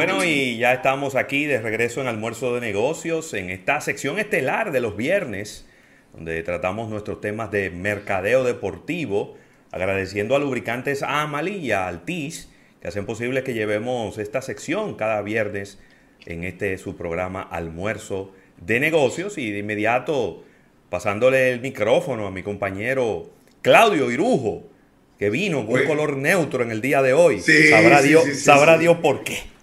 Bueno, y ya estamos aquí de regreso en Almuerzo de Negocios, en esta sección estelar de los viernes, donde tratamos nuestros temas de mercadeo deportivo, agradeciendo a lubricantes Amali y a Altis, que hacen posible que llevemos esta sección cada viernes en este su programa Almuerzo de Negocios y de inmediato pasándole el micrófono a mi compañero Claudio Irujo, que vino con un color neutro en el día de hoy. sabrá Dios, sabrá Dios por qué.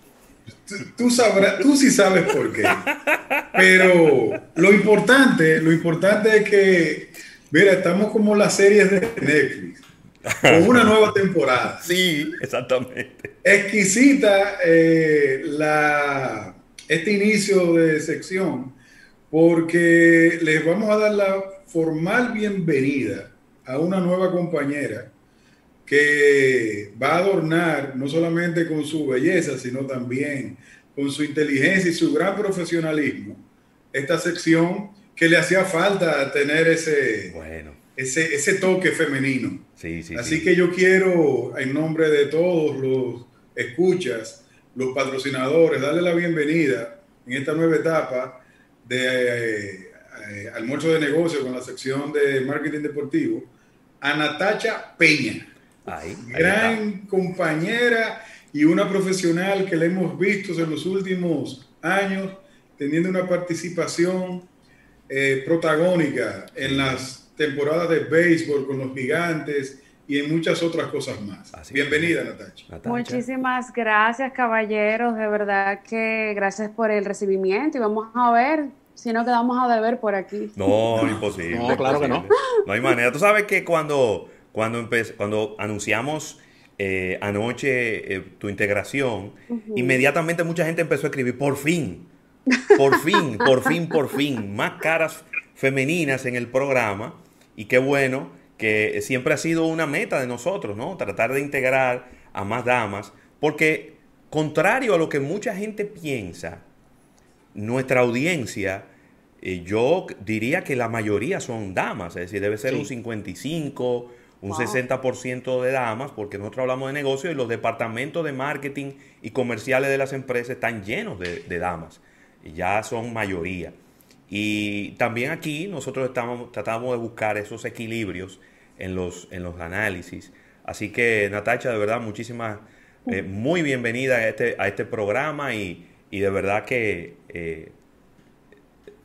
Tú, sabrás, tú sí sabes por qué. Pero lo importante, lo importante es que, mira, estamos como las series de Netflix, con una nueva temporada. Sí, exactamente. Exquisita eh, la, este inicio de sección, porque les vamos a dar la formal bienvenida a una nueva compañera que va a adornar no solamente con su belleza, sino también con su inteligencia y su gran profesionalismo esta sección que le hacía falta tener ese, bueno. ese, ese toque femenino. Sí, sí, Así que yo quiero, en nombre de todos los escuchas, los patrocinadores, darle la bienvenida en esta nueva etapa de eh, eh, almuerzo de negocio con la sección de marketing deportivo a Natacha Peña gran compañera y una profesional que la hemos visto en los últimos años teniendo una participación eh, protagónica en las temporadas de béisbol con los gigantes y en muchas otras cosas más. Bienvenida, Natacha. Muchísimas gracias, caballeros. De verdad que gracias por el recibimiento y vamos a ver si no quedamos a deber por aquí. No, imposible. no, claro que no. No hay manera. Tú sabes que cuando cuando, cuando anunciamos eh, anoche eh, tu integración, inmediatamente mucha gente empezó a escribir, por fin, por fin, por fin, por fin, más caras femeninas en el programa. Y qué bueno que siempre ha sido una meta de nosotros, ¿no? Tratar de integrar a más damas, porque contrario a lo que mucha gente piensa, nuestra audiencia, eh, yo diría que la mayoría son damas, es decir, debe ser un 55, un 60% de damas, porque nosotros hablamos de negocio y los departamentos de marketing y comerciales de las empresas están llenos de, damas, y ya son mayoría. Y también aquí nosotros estamos, tratamos de buscar esos equilibrios en los, en los análisis. Así que Natacha, de verdad, muchísimas, eh, muy bienvenida a este, a este programa y, de verdad que eh,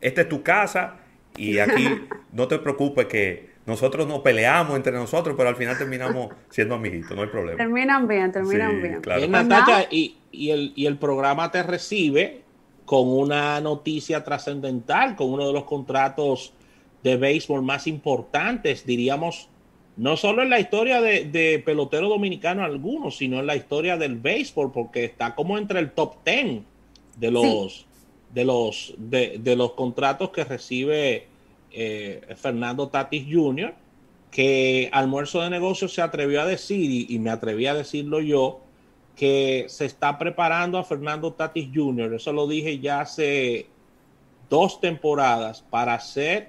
esta es tu casa y aquí no te preocupes que nosotros nos peleamos entre nosotros, pero al final terminamos siendo amiguitos, no hay problema. Terminan bien, terminan bien. Claro. Natacha, y, el, y el programa te recibe con una noticia trascendental, con uno de los contratos de béisbol más importantes, diríamos, no solo en la historia de, pelotero dominicano algunos, sino en la historia del béisbol, porque está como entre el top ten de los, de los, de, de los contratos que recibe eh, Fernando Tatis Jr., que Almuerzo de Negocios se atrevió a decir, y, me atreví a decirlo yo, que se está preparando a Fernando Tatis Jr., eso lo dije ya hace dos temporadas, para ser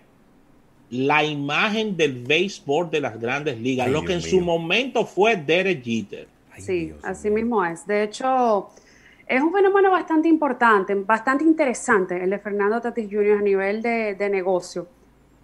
la imagen del béisbol de las grandes ligas, lo que en su momento fue Derek Jeter. sí, así mismo es. De hecho, es un fenómeno bastante importante, bastante interesante el de Fernando Tatis Jr. a nivel de, de negocio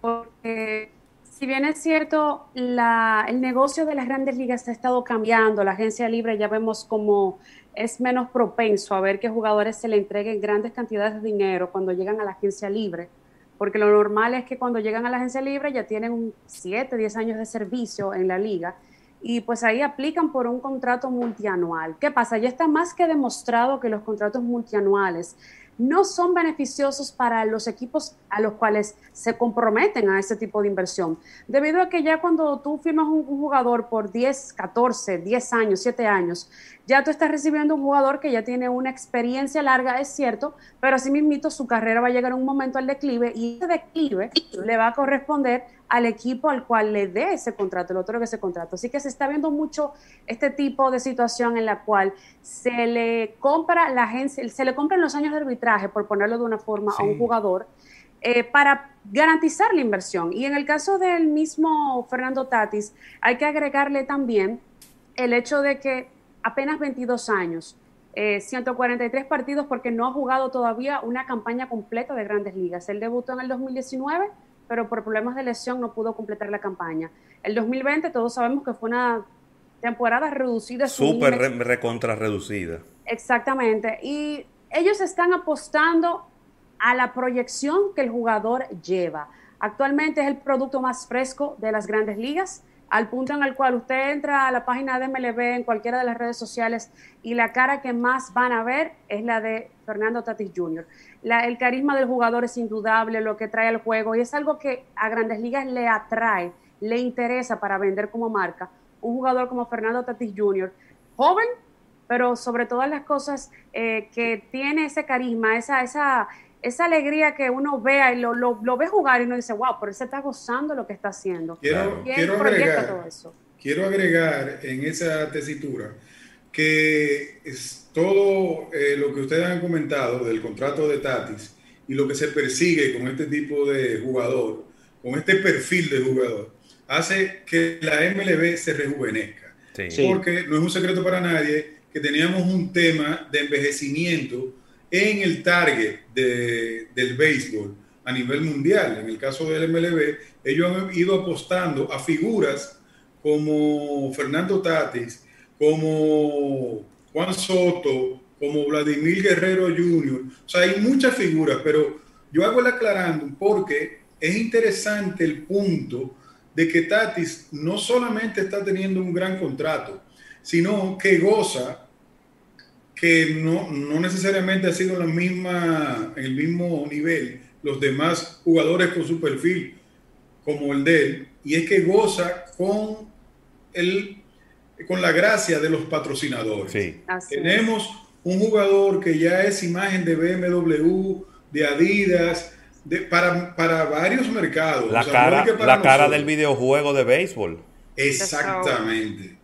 porque si bien es cierto, el negocio de las grandes ligas ha estado cambiando, la agencia libre ya vemos como es menos propenso a ver que jugadores se le entreguen grandes cantidades de dinero cuando llegan a la agencia libre, porque lo normal es que cuando llegan a la agencia libre ya tienen 7, 10 años de servicio en la liga y pues ahí aplican por un contrato multianual. ¿Qué pasa? Ya está más que demostrado que los contratos multianuales no son beneficiosos para los equipos a los cuales se comprometen a ese tipo de inversión. Debido a que ya cuando tú firmas un, jugador por 10, 14, 10 años, 7 años, ya tú estás recibiendo un jugador que ya tiene una experiencia larga, es cierto, pero así mismito su carrera va a llegar a un momento al declive y ese declive le va a corresponder al equipo al cual le dé ese contrato, el otorgue ese contrato. Así que se está viendo mucho este tipo de situación en la cual se le compra la agencia, se le compran los años de arbitraje, por ponerlo de una forma, a un jugador eh, para garantizar la inversión. Y en el caso del mismo Fernando Tatis, hay que agregarle también el hecho de que apenas 22 años 143 partidos porque no ha jugado todavía una campaña completa de grandes ligas. Él debutó en el 2019, pero por problemas de lesión no pudo completar la campaña. El 2020 todos sabemos que fue una temporada reducida. Súper recontra reducida. Exactamente. Y ellos están apostando a la proyección que el jugador lleva. Actualmente es el producto más fresco de las grandes ligas, al punto en el cual usted entra a la página de MLB en cualquiera de las redes sociales y la cara que más van a ver es la de Fernando Tatis Jr. el carisma del jugador es indudable, lo que trae al juego y es algo que a grandes ligas le atrae, le interesa para vender como marca. Un jugador como Fernando Tatis Jr., joven, pero sobre todas las cosas eh, que tiene ese carisma, esa, esa, esa alegría que uno vea y lo, lo, ve jugar y uno dice, wow, pero él se está gozando lo que está haciendo. Quiero, quiero agregar, quiero agregar en esa tesitura que es todo eh, lo que ustedes han comentado del contrato de Tatis y lo que se persigue con este tipo de jugador, con este perfil de jugador, hace que la MLB se rejuvenezca. Porque no es un secreto para nadie que teníamos un tema de envejecimiento en el target del béisbol a nivel mundial. En el caso del MLB, ellos han ido apostando a figuras como Fernando Tatis, como Juan Soto, como Vladimir Guerrero Jr. O sea, hay muchas figuras, pero yo hago el aclarando porque es interesante el punto de que Tatis no solamente está teniendo un gran contrato, sino que goza que no, no necesariamente ha sido la misma, el mismo nivel los demás jugadores con su perfil como el de él, y es que goza con, el, con la gracia de los patrocinadores. Tenemos un jugador que ya es imagen de BMW, de Adidas, de, para, para varios mercados. La cara, la cara del videojuego de béisbol. Exactamente.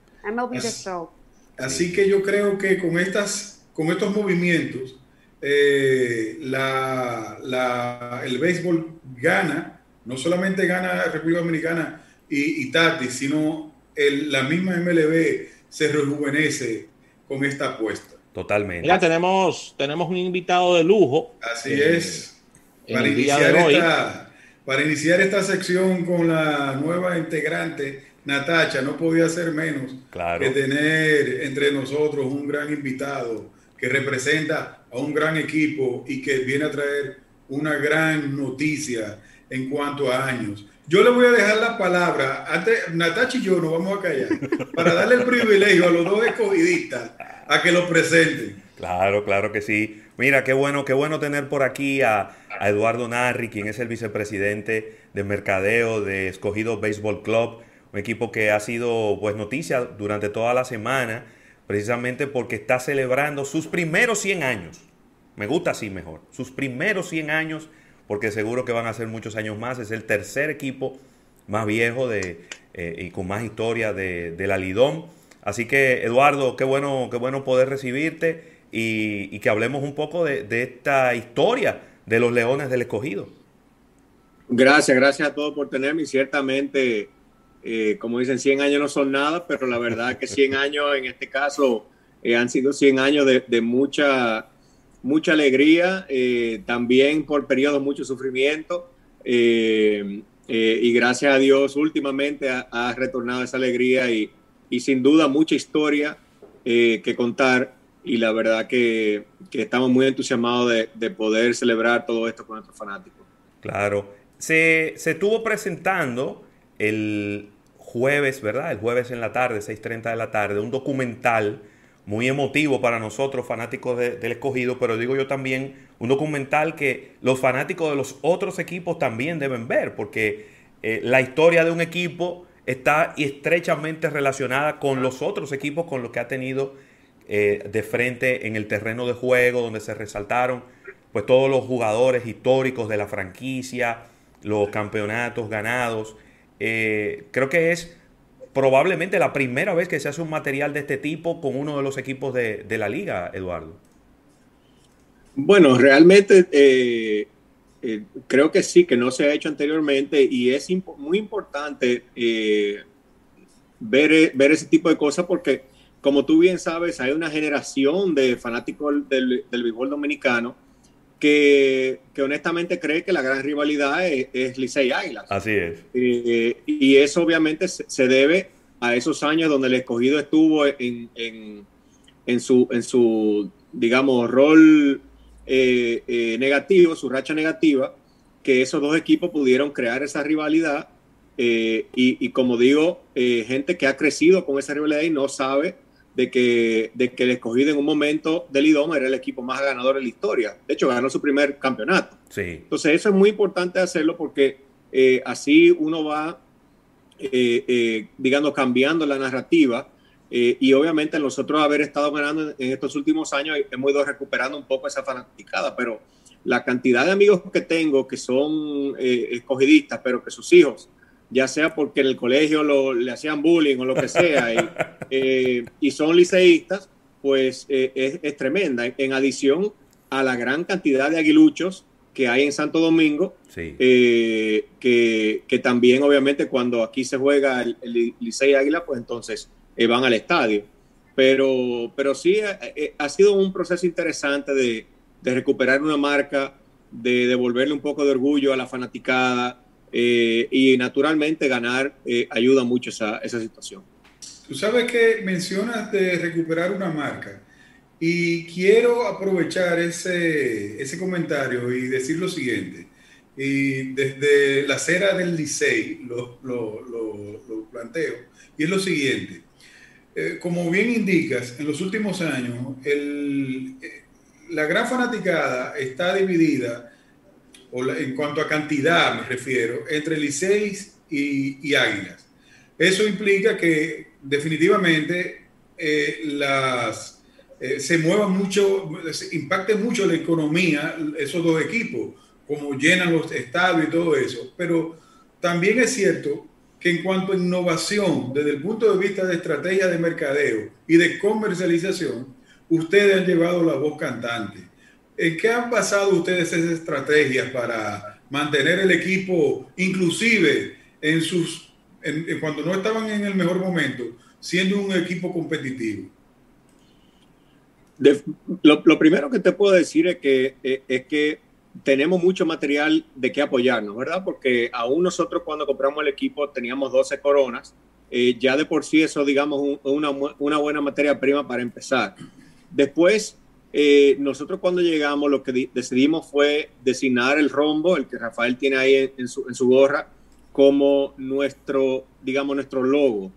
Así, que yo creo que con, estas, con estos movimientos, eh, la, la, el béisbol gana, no solamente gana República Dominicana y, y Tati, sino el, la misma MLB se rejuvenece con esta apuesta. Totalmente. Ya tenemos, tenemos un invitado de lujo. Así es. Para iniciar, esta, para iniciar esta sección con la nueva integrante, Natacha, no podía ser menos que tener entre nosotros un gran invitado que representa a un gran equipo y que viene a traer una gran noticia en cuanto a años. Yo le voy a dejar la palabra, antes, Natacha y yo nos vamos a callar, para darle el privilegio a los dos escogidistas a que lo presenten. Claro, claro que sí. Mira, qué bueno, qué bueno tener por aquí a, Eduardo Narri, quien es el vicepresidente de mercadeo de Escogido Baseball Club, un equipo que ha sido pues noticia durante toda la semana, precisamente porque está celebrando sus primeros 100 años. Me gusta así mejor, sus primeros 100 años, porque seguro que van a ser muchos años más. Es el tercer equipo más viejo de, eh, y con más historia de, de la Lidón. Así que, Eduardo, qué bueno, qué bueno poder recibirte y, que hablemos un poco de, esta historia de los Leones del Escogido. Gracias, gracias a todos por tenerme y ciertamente, eh, como dicen, 100 años no son nada, pero la verdad que 100 años en este caso eh, han sido 100 años de, mucha, mucha alegría, eh, también por periodos mucho sufrimiento y gracias a Dios últimamente ha, retornado esa alegría y, y, sin duda mucha historia que contar y la verdad que, estamos muy entusiasmados de, poder celebrar todo esto con nuestros fanáticos. Claro. Se, se estuvo presentando el jueves, ¿verdad? El jueves en la tarde, 6.30 de la tarde, un documental muy emotivo para nosotros, fanáticos del escogido, pero digo yo también, un documental que los fanáticos de los otros equipos también deben ver, porque eh, la historia de un equipo está estrechamente relacionada con los otros equipos con los que ha tenido eh, de frente en el terreno de juego, donde se resaltaron pues todos los jugadores históricos de la franquicia, los campeonatos ganados. Eh, creo que es probablemente la primera vez que se hace un material de este tipo con uno de los equipos de, la liga, Eduardo. Bueno, realmente eh, creo que sí, que no se ha hecho anteriormente y es muy importante ver, ver ese tipo de cosas porque como tú bien sabes, hay una generación de fanáticos del, del béisbol dominicano que, que, honestamente cree que la gran rivalidad es, es Licey Águilas. Así es. Eh, y eso obviamente se, debe a esos años donde el escogido estuvo en, en, en su, en su, digamos, rol eh, eh, negativo, su racha negativa, que esos dos equipos pudieron crear esa rivalidad. Eh, y, y, como digo, gente que ha crecido con esa rivalidad y no sabe de que, de que el escogido en un momento del IDOM era el equipo más ganador en la historia. De hecho, ganó su primer campeonato. Sí. Entonces, eso es muy importante hacerlo porque eh, así uno va, eh, eh, digamos, cambiando la narrativa. Eh, y obviamente nosotros haber estado ganando en estos últimos años hemos ido recuperando un poco esa fanaticada, pero la cantidad de amigos que tengo que son escogidistas, pero que sus hijos ya sea porque en el colegio lo, le hacían bullying o lo que sea, y, eh, y son liceístas, pues eh, es, es, tremenda. En adición a la gran cantidad de aguiluchos que hay en Santo Domingo, sí. eh, que, que, también obviamente cuando aquí se juega el, el Licey Águila, pues entonces van al estadio. Pero, pero sí ha sido un proceso interesante de, de recuperar una marca, de devolverle un poco de orgullo a la fanaticada, eh, y naturalmente ganar eh, ayuda mucho esa, esa situación. Tú sabes que mencionas de recuperar una marca y quiero aprovechar ese, ese comentario y decir lo siguiente. Y desde la acera del Licey lo, lo, lo, lo planteo y es lo siguiente. Eh, como bien indicas, en los últimos años el, la gran fanaticada está dividida o la, en cuanto a cantidad me refiero, entre Liceis y, y Águilas. Eso implica que definitivamente eh, las, eh, se mueva mucho, impacte mucho la economía esos dos equipos, como llenan los estadios y todo eso. Pero también es cierto que en cuanto a innovación, desde el punto de vista de estrategia de mercadeo y de comercialización, ustedes han llevado la voz cantante. ¿En qué han basado ustedes esas estrategias para mantener el equipo, inclusive en sus, en, cuando no estaban en el mejor momento, siendo un equipo competitivo? Lo, primero que te puedo decir es que, eh, es que tenemos mucho material de qué apoyarnos, ¿verdad? Porque aún nosotros cuando compramos el equipo teníamos 12 coronas, eh, ya de por sí eso, digamos, un, una, una buena materia prima para empezar. Después, eh, nosotros cuando llegamos lo que decidimos fue designar el rombo, el que Rafael tiene ahí en, en, su, en su, gorra, como nuestro, digamos, nuestro logo.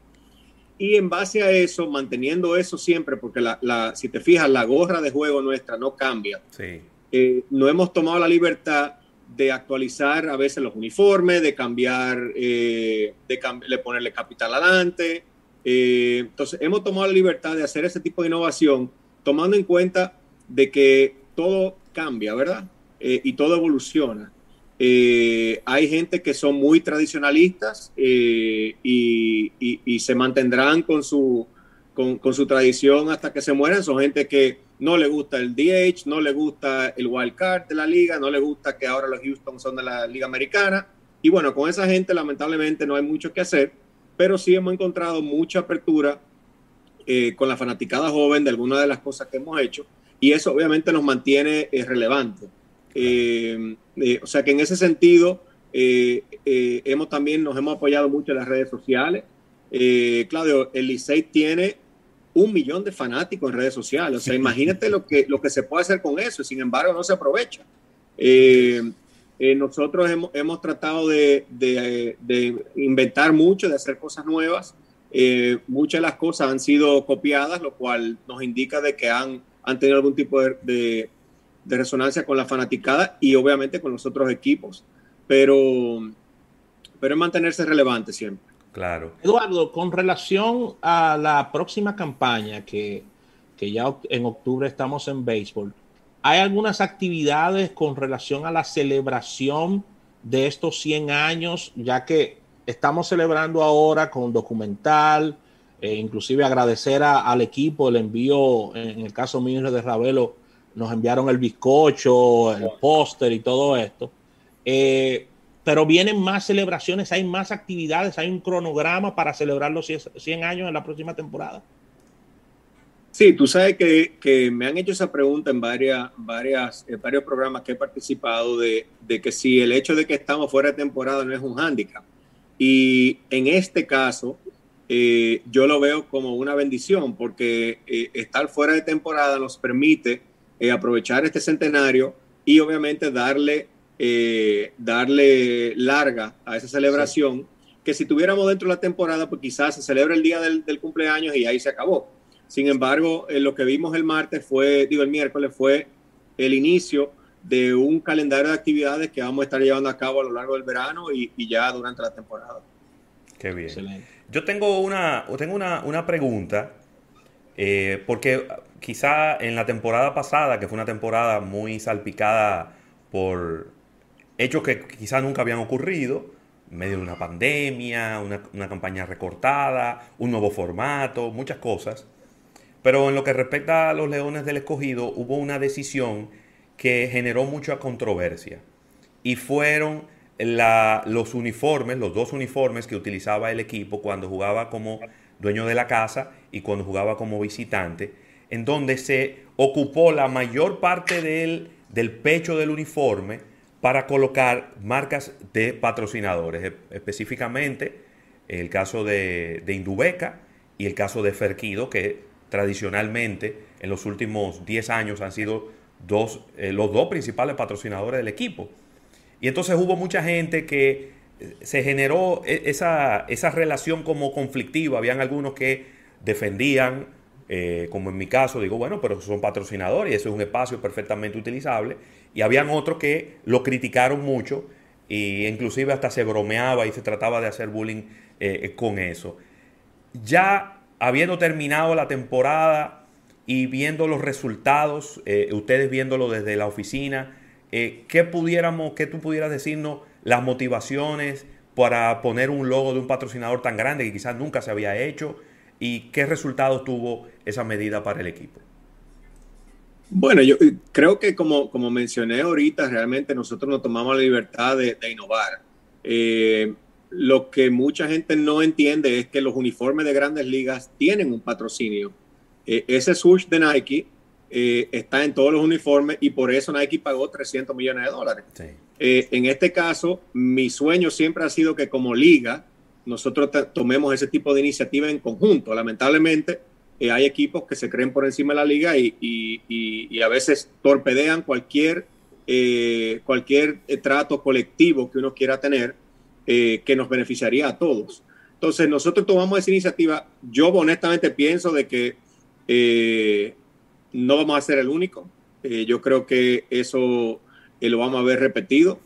Y en base a eso, manteniendo eso siempre, porque la, la, si te fijas, la gorra de juego nuestra no cambia. Sí. Eh, no hemos tomado la libertad de actualizar a veces los uniformes, de cambiar, eh, de, ponerle capital adelante. Eh, entonces, hemos tomado la libertad de hacer ese tipo de innovación, tomando en cuenta de que todo cambia, ¿verdad? Eh, y todo evoluciona. Eh, hay gente que son muy tradicionalistas eh, y, y, se mantendrán con su, con, con, su tradición hasta que se mueran. Son gente que no le gusta el DH, no le gusta el wild card de la liga, no le gusta que ahora los Houston son de la liga americana. Y bueno, con esa gente lamentablemente no hay mucho que hacer, pero sí hemos encontrado mucha apertura con la fanaticada joven de algunas de las cosas que hemos hecho y eso obviamente nos mantiene eh, relevante. Eh, eh, o sea que en ese sentido eh, hemos también nos hemos apoyado mucho en las redes sociales. Claudio, el Licey tiene un millón de fanáticos en redes sociales. O sea, imagínate lo que, lo que se puede hacer con eso, sin embargo no se aprovecha. nosotros hemos, hemos tratado de, de, de, inventar mucho, de hacer cosas nuevas. muchas de las cosas han sido copiadas, lo cual nos indica de que han han tenido algún tipo de, de, de, resonancia con la fanaticada y obviamente con los otros equipos, pero, pero es mantenerse relevante siempre. Claro. Eduardo, con relación a la próxima campaña que, que ya en octubre estamos en béisbol, ¿hay algunas actividades con relación a la celebración de estos 100 años, ya que estamos celebrando ahora con documental, eh, inclusive agradecer a, al equipo el envío, en el caso mío de Ravelo, nos enviaron el bizcocho, el póster y todo esto. Eh, pero vienen más celebraciones, hay más actividades, hay un cronograma para celebrar los 100 años en la próxima temporada. Sí, tú sabes que, que, me han hecho esa pregunta en, varias, varias, en varios programas que he participado de, de, que si el hecho de que estamos fuera de temporada no es un hándicap. Y en este caso, eh, yo lo veo como una bendición porque eh, estar fuera de temporada nos permite eh, aprovechar este centenario y obviamente darle, darle larga a esa celebración. Que si tuviéramos dentro de la temporada, pues quizás se celebra el día del, del cumpleaños y ahí se acabó sin embargo, eh, lo que vimos el martes fue, digo, el miércoles fue el inicio de un calendario de actividades que vamos a estar llevando a cabo a lo largo del verano y, ya durante la temporada. Qué bien. Yo tengo una, tengo una, pregunta, eh, porque quizá en la temporada pasada, que fue una temporada muy salpicada por hechos que quizá nunca habían ocurrido, en medio de una pandemia, una, una campaña recortada, un nuevo formato, muchas cosas. Pero en lo que respecta a los Leones del Escogido, hubo una decisión que generó mucha controversia. Y fueron los uniformes, los dos uniformes que utilizaba el equipo cuando jugaba como dueño de la casa y cuando jugaba como visitante, en donde se ocupó la mayor parte del, del pecho del uniforme para colocar marcas de patrocinadores, específicamente el caso de, de Indubeca y el caso de Ferquido, que tradicionalmente en los últimos 10 años han sido dos, eh, los dos principales patrocinadores del equipo. Y entonces hubo mucha gente que eh, se generó e, esa, esa relación como conflictiva. Habían algunos que defendían, eh, como en mi caso, digo, bueno, pero son patrocinadores y eso es un espacio perfectamente utilizable. Y habían otros que lo criticaron mucho e inclusive hasta se bromeaba y se trataba de hacer bullying con eso. Ya habiendo terminado la temporada y viendo los resultados, eh, ustedes viéndolo desde la oficina, eh, ¿qué pudiéramos, qué tú pudieras decirnos las motivaciones para poner un logo de un patrocinador tan grande que quizás nunca se había hecho y qué resultados tuvo esa medida para el equipo? Bueno, yo creo que como, como mencioné ahorita, realmente nosotros nos tomamos la libertad de, innovar. Eh, lo que mucha gente no entiende es que los uniformes de grandes ligas tienen un patrocinio. Eh, ese swoosh de Nike eh, está en todos los uniformes y por eso Nike pagó 300 millones de dólares. Eh, en este caso, mi sueño siempre ha sido que como liga nosotros tomemos ese tipo de iniciativa en conjunto. Lamentablemente, hay equipos que se creen por encima de la liga y, y a veces torpedean cualquier, cualquier trato colectivo que uno quiera tener eh, que nos beneficiaría a todos. Entonces, nosotros tomamos esa iniciativa. Yo honestamente pienso de que eh, no vamos a ser el único. Eh, yo creo que eso lo vamos a ver repetido.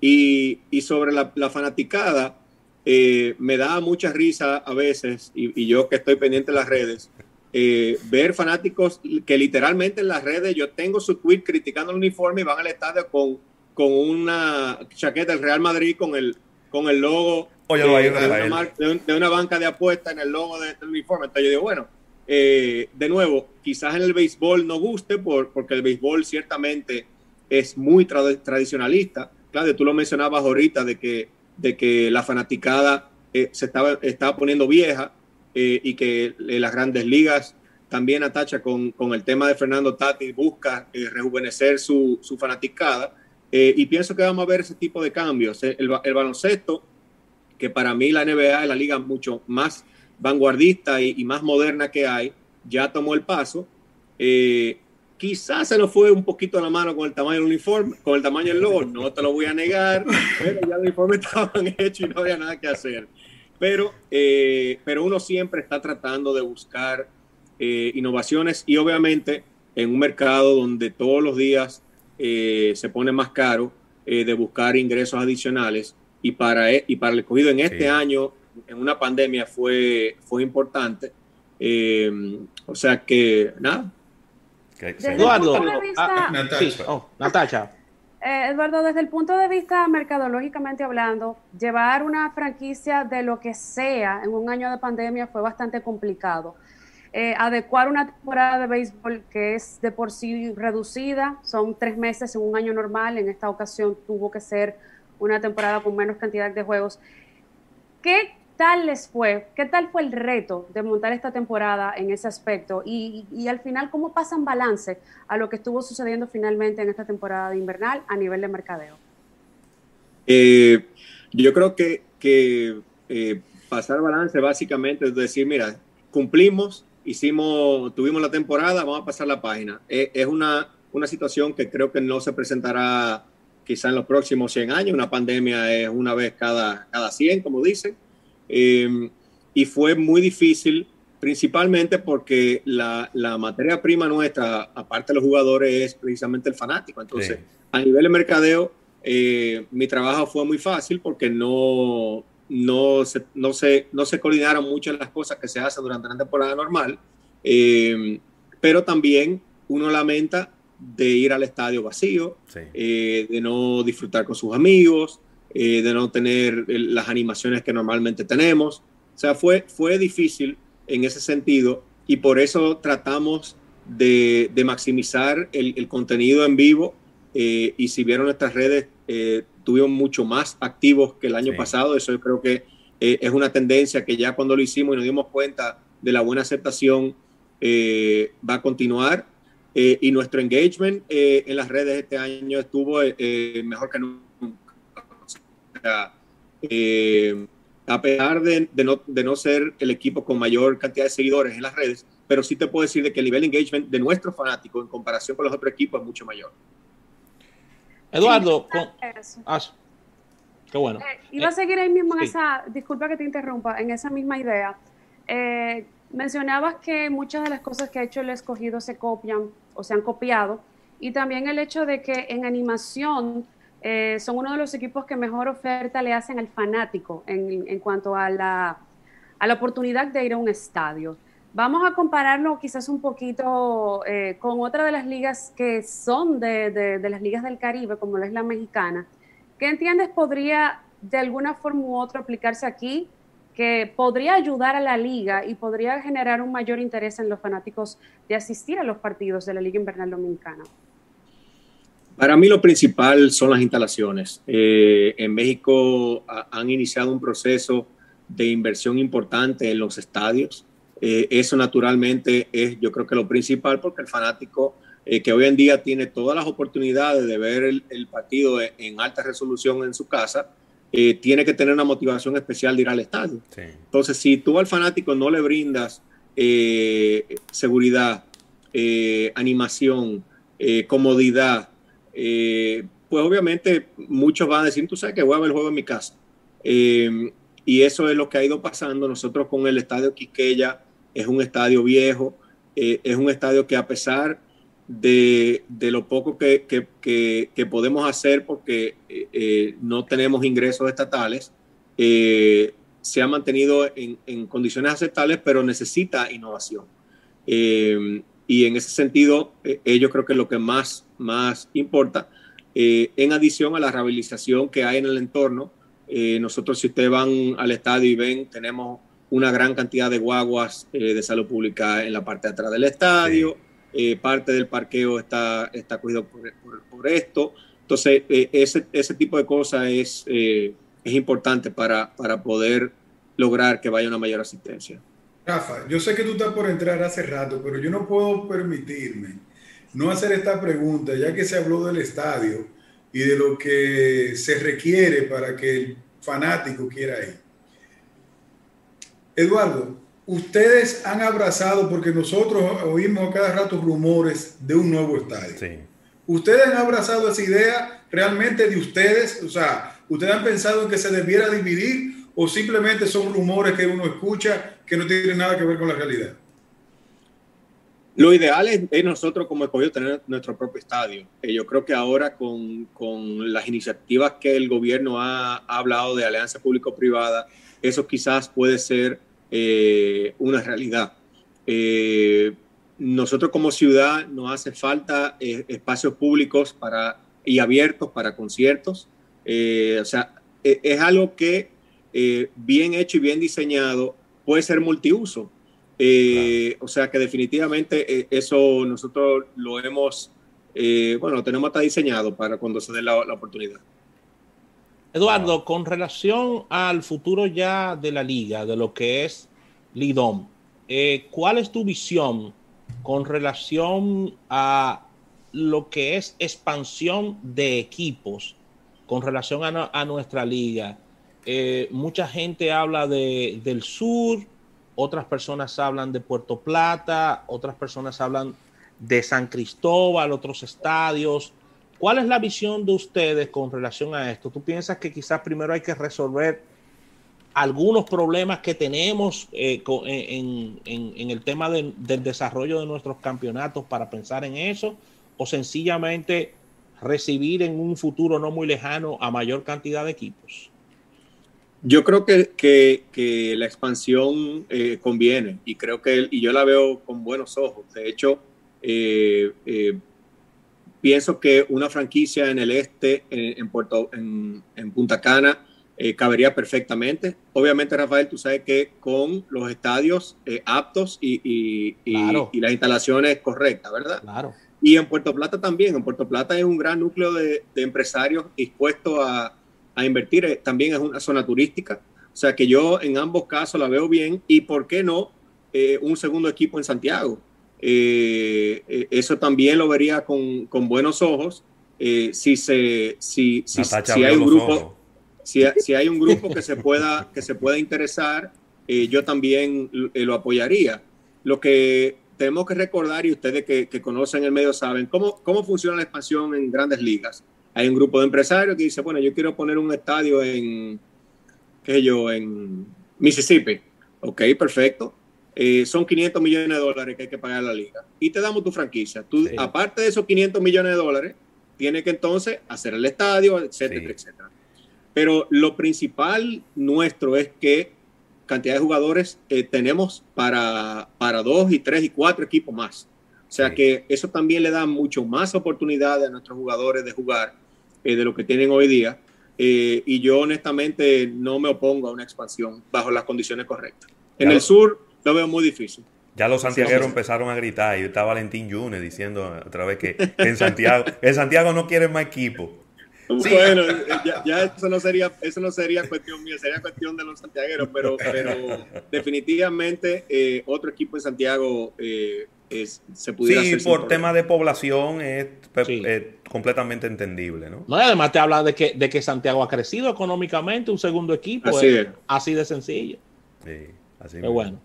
Y, sobre la, fanaticada, me da mucha risa a veces, y, yo que estoy pendiente de las redes, ver fanáticos que literalmente en las redes yo tengo su tweet criticando el uniforme y van al estadio con, con una chaqueta del Real Madrid con el, con el logo de, una banca de apuestas en el logo del uniforme. Entonces yo digo, bueno, eh, de nuevo, quizás en el béisbol no guste por, porque el béisbol ciertamente es muy tradicionalista. Claro, tú lo mencionabas ahorita de que, de que la fanaticada eh, se estaba, estaba poniendo vieja eh, y que las grandes ligas también atacha con, con, el tema de Fernando Tati, busca rejuvenecer su, su fanaticada y pienso que vamos a ver ese tipo de cambios. Eh, el, baloncesto, que para mí la NBA es la liga mucho más vanguardista y, más moderna que hay, ya tomó el paso. Eh, quizás se nos fue un poquito la mano con el tamaño del uniforme, con el tamaño del logo, no te lo voy a negar, pero ya los uniformes estaban hechos y no había nada que hacer. Pero, pero uno siempre está tratando de buscar innovaciones y obviamente en un mercado donde todos los días eh, se pone más caro eh, de buscar ingresos adicionales y para, y para el escogido en este año, en una pandemia, fue, fue importante. Eh, o sea que, nada. Eduardo, ah, oh, Eduardo, desde el punto de vista mercadológicamente hablando, llevar una franquicia de lo que sea en un año de pandemia fue bastante complicado. Eh, adecuar una temporada de béisbol que es de por sí reducida, son tres meses en un año normal, en esta ocasión tuvo que ser una temporada con menos cantidad de juegos. ¿Qué tal les fue? ¿Qué tal fue el reto de montar esta temporada en ese aspecto? Y, al final, ¿cómo pasan balance a lo que estuvo sucediendo finalmente en esta temporada de invernal a nivel de mercadeo? Eh, yo creo que, que eh, pasar balance básicamente es decir, mira, cumplimos, hicimos, tuvimos la temporada, vamos a pasar la página. Eh, es una, una situación que creo que no se presentará quizá en los próximos 100 años. Una pandemia es una vez cada, cada 100, como dicen. Em, y fue muy difícil, principalmente porque la, la, materia prima nuestra, aparte de los jugadores, es precisamente el fanático. Entonces, a nivel de mercadeo, eh, mi trabajo fue muy fácil porque no, no, se, no, se, no se coordinaron muchas las cosas que se hacen durante la temporada normal. Em, pero también uno lamenta de ir al estadio vacío, eh, de no disfrutar con sus amigos, eh, de no tener las animaciones que normalmente tenemos. O sea, fue, fue difícil en ese sentido y por eso tratamos de, maximizar el, contenido en vivo eh, y si vieron nuestras redes, tuvimos mucho más activos que el año pasado. Eso yo creo que es una tendencia que ya cuando lo hicimos y nos dimos cuenta de la buena aceptación, va a continuar eh, y nuestro engagement eh, en las redes este año estuvo eh, mejor que nunca. A pesar de, no, de, no, ser el equipo con mayor cantidad de seguidores en las redes, pero sí te puedo decir de que el nivel de engagement de nuestros fanáticos en comparación con los otros equipos es mucho mayor. Eduardo, ah, qué bueno. iba a seguir ahí mismo en esa, disculpa que te interrumpa, en esa misma idea. mencionabas que muchas de las cosas que ha hecho el escogido se copian o se han copiado. Y también el hecho de que en animación eh, son uno de los equipos que mejor oferta le hacen al fanático en, cuanto a la, oportunidad de ir a un estadio. Vamos a compararlo quizás un poquito eh, con otra de las ligas que son de, las ligas del Caribe, como es la mexicana. ¿Qué entiendes podría de alguna forma u otra aplicarse aquí que podría ayudar a la liga y podría generar un mayor interés en los fanáticos de asistir a los partidos de la Liga Invernal Dominicana? Para mí lo principal son las instalaciones. Eh, en México han iniciado un proceso de inversión importante en los estadios. Eh, eso naturalmente es yo creo que lo principal porque el fanático eh, que hoy en día tiene todas las oportunidades de ver el, partido en alta resolución en su casa, tiene que tener una motivación especial de ir al estadio. Entonces, si tú al fanático no le brindas seguridad, animación, comodidad, pues obviamente muchos van a decir, tú sabes que voy a ver el juego en mi casa. y eso es lo que ha ido pasando. Nosotros con el estadio Quiqueya es un estadio viejo, es un estadio que a pesar de, lo poco que, podemos hacer porque eh, eh, no tenemos ingresos estatales, eh, se ha mantenido en, condiciones aceptables, pero necesita innovación. Y en ese sentido, yo creo que lo que más, más importa, en adición a la rehabilitación que hay en el entorno, nosotros si ustedes van al estadio y ven, tenemos una gran cantidad de guaguas de salud pública en la parte de atrás del estadio. Eh, parte del parqueo está, está cogido por, esto. Entonces, eh, ese, ese, tipo de cosas es, eh, es importante para, para poder lograr que vaya una mayor asistencia. Rafa, yo sé que tú estás por entrar hace rato, pero yo no puedo permitirme no hacer esta pregunta, ya que se habló del estadio y de lo que se requiere para que el fanático quiera ir. Eduardo, ustedes han abrazado, porque nosotros oímos cada rato rumores de un nuevo estadio. ¿Ustedes han abrazado esa idea realmente de ustedes? O sea, ¿ustedes han pensado en que se debiera dividir o simplemente son rumores que uno escucha que no tienen nada que ver con la realidad? Lo ideal es, nosotros como escogido tener nuestro propio estadio. Eh, yo creo que ahora con, las iniciativas que el gobierno ha, ha hablado de alianza público-privada, eso quizás puede ser eh, una realidad. Eh, nosotros como ciudad nos hace falta espacios públicos para, y abiertos para conciertos. o sea, e, es algo que bien hecho y bien diseñado puede ser multiuso. O sea que definitivamente eso nosotros lo hemos, bueno, lo tenemos hasta diseñado para cuando se dé la, la oportunidad. Eduardo, con relación al futuro ya de la liga, de lo que es Lidom, eh, ¿cuál es tu visión con relación a lo que es expansión de equipos con relación a, nuestra liga? Eh, mucha gente habla de, del sur, otras personas hablan de Puerto Plata, otras personas hablan de San Cristóbal, otros estadios. ¿Cuál es la visión de ustedes con relación a esto? ¿Tú piensas que quizás primero hay que resolver algunos problemas que tenemos eh, en, el tema del desarrollo de nuestros campeonatos para pensar en eso? ¿O sencillamente recibir en un futuro no muy lejano a mayor cantidad de equipos? Yo creo que, la expansión eh, conviene y creo que y yo la veo con buenos ojos. De hecho, eh, pienso que una franquicia en el este, en, Puerto, en, Punta Cana, eh, cabería perfectamente. Obviamente, Rafael, tú sabes que con los estadios eh, aptos y, las instalaciones correctas, ¿verdad? Claro. Y en Puerto Plata también. En Puerto Plata es un gran núcleo de, empresarios dispuestos a, invertir. Eh, también es una zona turística. O sea que yo en ambos casos la veo bien. Y por qué no un segundo equipo en Santiago. Eh, eh, eso también lo vería con, con buenos ojos eh, si, se, si, si, si hay un grupo, si, si, hay un grupo que se pueda, que se pueda interesar, yo también lo apoyaría. Lo que tenemos que recordar, y ustedes que, que, conocen el medio saben, cómo, cómo funciona la expansión en grandes ligas. Hay un grupo de empresarios que dice, bueno, yo quiero poner un estadio en, qué yo, en Mississippi. Ok, perfecto eh, son 500 millones de dólares que hay que pagar a la liga. Y te damos tu franquicia. Tú, aparte de esos 500 millones de dólares, tienes que entonces hacer el estadio, etcétera, etcétera. Pero lo principal nuestro es que cantidad de jugadores eh, tenemos para, para dos y tres y cuatro equipos más. O sea que eso también le da mucho más oportunidades a nuestros jugadores de jugar eh, de lo que tienen hoy día. y yo honestamente no me opongo a una expansión bajo las condiciones correctas. En el sur lo veo muy difícil. Ya los santiagueros empezaron a gritar y está Valentín Yunes diciendo otra vez que, en Santiago, en Santiago no quieren más equipo. Bueno, ya, eso no sería eso no sería cuestión mía, sería cuestión de los santiagueros, pero, pero definitivamente eh, otro equipo en Santiago eh, se pudiera Sí, por tema de población es, completamente entendible, ¿no? No, además te habla de que, de que Santiago ha crecido económicamente, un segundo equipo, así, es, así de sencillo. Sí, así Pero bueno.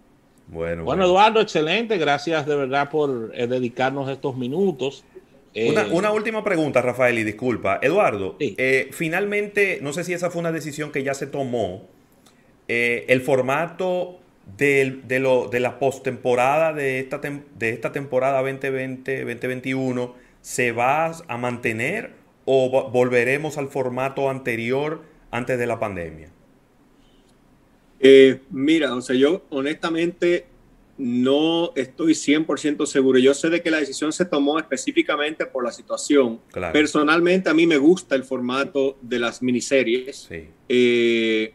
Bueno, Eduardo, excelente. Gracias de verdad por eh, dedicarnos estos minutos. Una, eh, última pregunta, Rafael, y disculpa. Eduardo, eh, finalmente, no sé si esa fue una decisión que ya se tomó, el formato de, de, lo, de la postemporada de esta, de esta temporada 2020-2021 se va a mantener o volveremos al formato anterior antes de la pandemia? Eh, mira, o sea, yo honestamente no estoy 100% seguro. Yo sé de que la decisión se tomó específicamente por la situación. Personalmente a mí me gusta el formato de las miniseries, eh,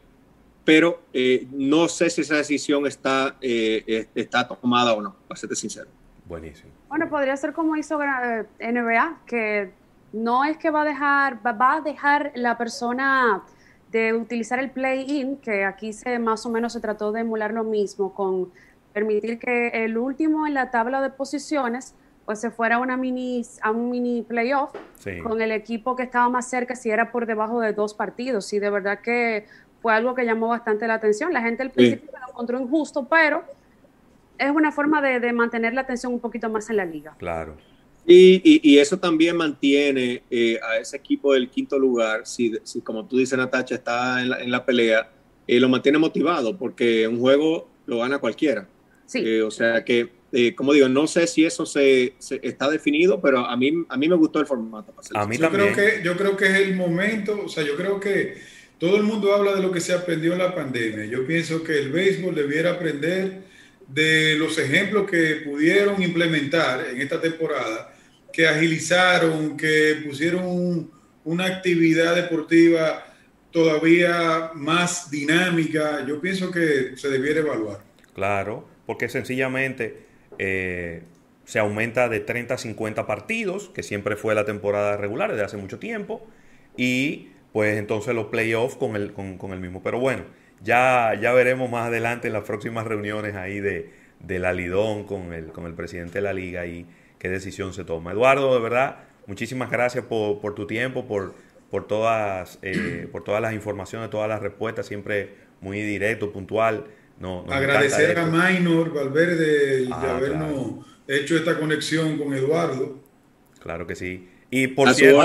pero eh, no sé si esa decisión está, está tomada o no, para serte sincero. Buenísimo. Bueno, podría ser como hizo NBA, que no es que va a dejar, va a dejar la persona de utilizar el play-in, que aquí se más o menos se trató de emular lo mismo, con permitir que el último en la tabla de posiciones pues se fuera a, una mini, a un mini playoff con el equipo que estaba más cerca si era por debajo de dos partidos. Y de verdad que fue algo que llamó bastante la atención. La gente al principio lo encontró injusto, pero es una forma de, de mantener la atención un poquito más en la liga. Claro. Y, eso también mantiene eh, a ese equipo del quinto lugar, si, como tú dices, Natacha, está en la, pelea, eh, lo mantiene motivado, porque un juego lo gana cualquiera. Sí. Eh, o sea que, como digo, no sé si eso se, está definido, pero a mí, a mí me gustó el formato. A mí yo Creo que, yo creo que es el momento, o sea, yo creo que todo el mundo habla de lo que se aprendió en la pandemia. Yo pienso que el béisbol debiera aprender de los ejemplos que pudieron implementar en esta temporada que agilizaron, que pusieron una actividad deportiva todavía más dinámica, yo pienso que se debiera evaluar. Claro, porque sencillamente eh, se aumenta de 30 a 50 partidos, que siempre fue la temporada regular desde hace mucho tiempo, y pues entonces los playoffs con el, con, con el mismo. Pero bueno, ya, ya veremos más adelante en las próximas reuniones ahí de, de la Lidón con el, con el presidente de la liga y qué decisión se toma. Eduardo, de verdad, muchísimas gracias por, por tu tiempo, por, por, todas, eh, por todas las informaciones, todas las respuestas, siempre muy directo, puntual. No, Agradecer a Minor Valverde de ah, habernos hecho esta conexión con Eduardo. Claro que sí. Y por cierto,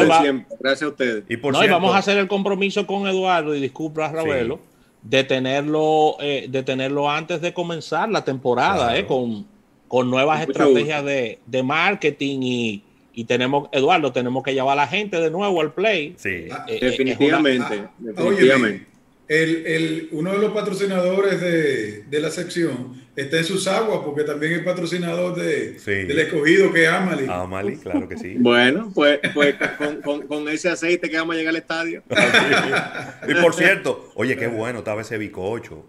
gracias a ustedes. Y por no, vamos a hacer el compromiso con Eduardo y disculpa Ravelo de tenerlo eh, de tenerlo antes de comenzar la temporada, eh, con, con nuevas estrategias de, de, marketing y, y, tenemos, Eduardo, tenemos que llevar a la gente de nuevo al play. Sí. Ah, eh, definitivamente. definitivamente el, el, uno de los patrocinadores de, de, la sección está en sus aguas, porque también es patrocinador de, del escogido que es Amali. Amali, claro que sí. bueno, pues, pues con, con, con, ese aceite que vamos a llegar al estadio. y por cierto, oye, qué bueno estaba ese bicocho.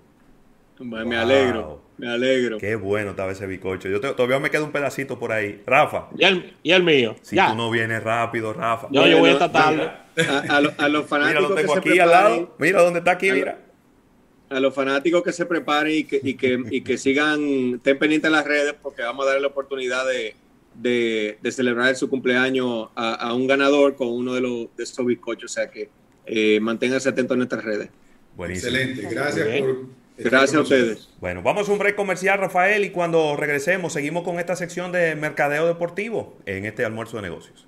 Me alegro, me alegro. Qué bueno estaba ese bicocho. Yo todavía me queda un pedacito por ahí. Rafa. Y el, y el mío. Si tú no vienes rápido, Rafa. Yo, yo voy a tarde. A, a, los fanáticos. Mira, lo tengo aquí al lado. Mira dónde está aquí, mira. A los fanáticos que se preparen y que, y que, y que sigan, estén pendientes de las redes porque vamos a darle la oportunidad de, de, de celebrar su cumpleaños a, a, un ganador con uno de, los, de esos bizcochos. O sea que eh, manténganse atentos en nuestras redes. Buenísimo. Excelente. Gracias por Gracias a ustedes. Bueno, vamos a un break comercial, Rafael, y cuando regresemos seguimos con esta sección de mercadeo deportivo en este almuerzo de negocios.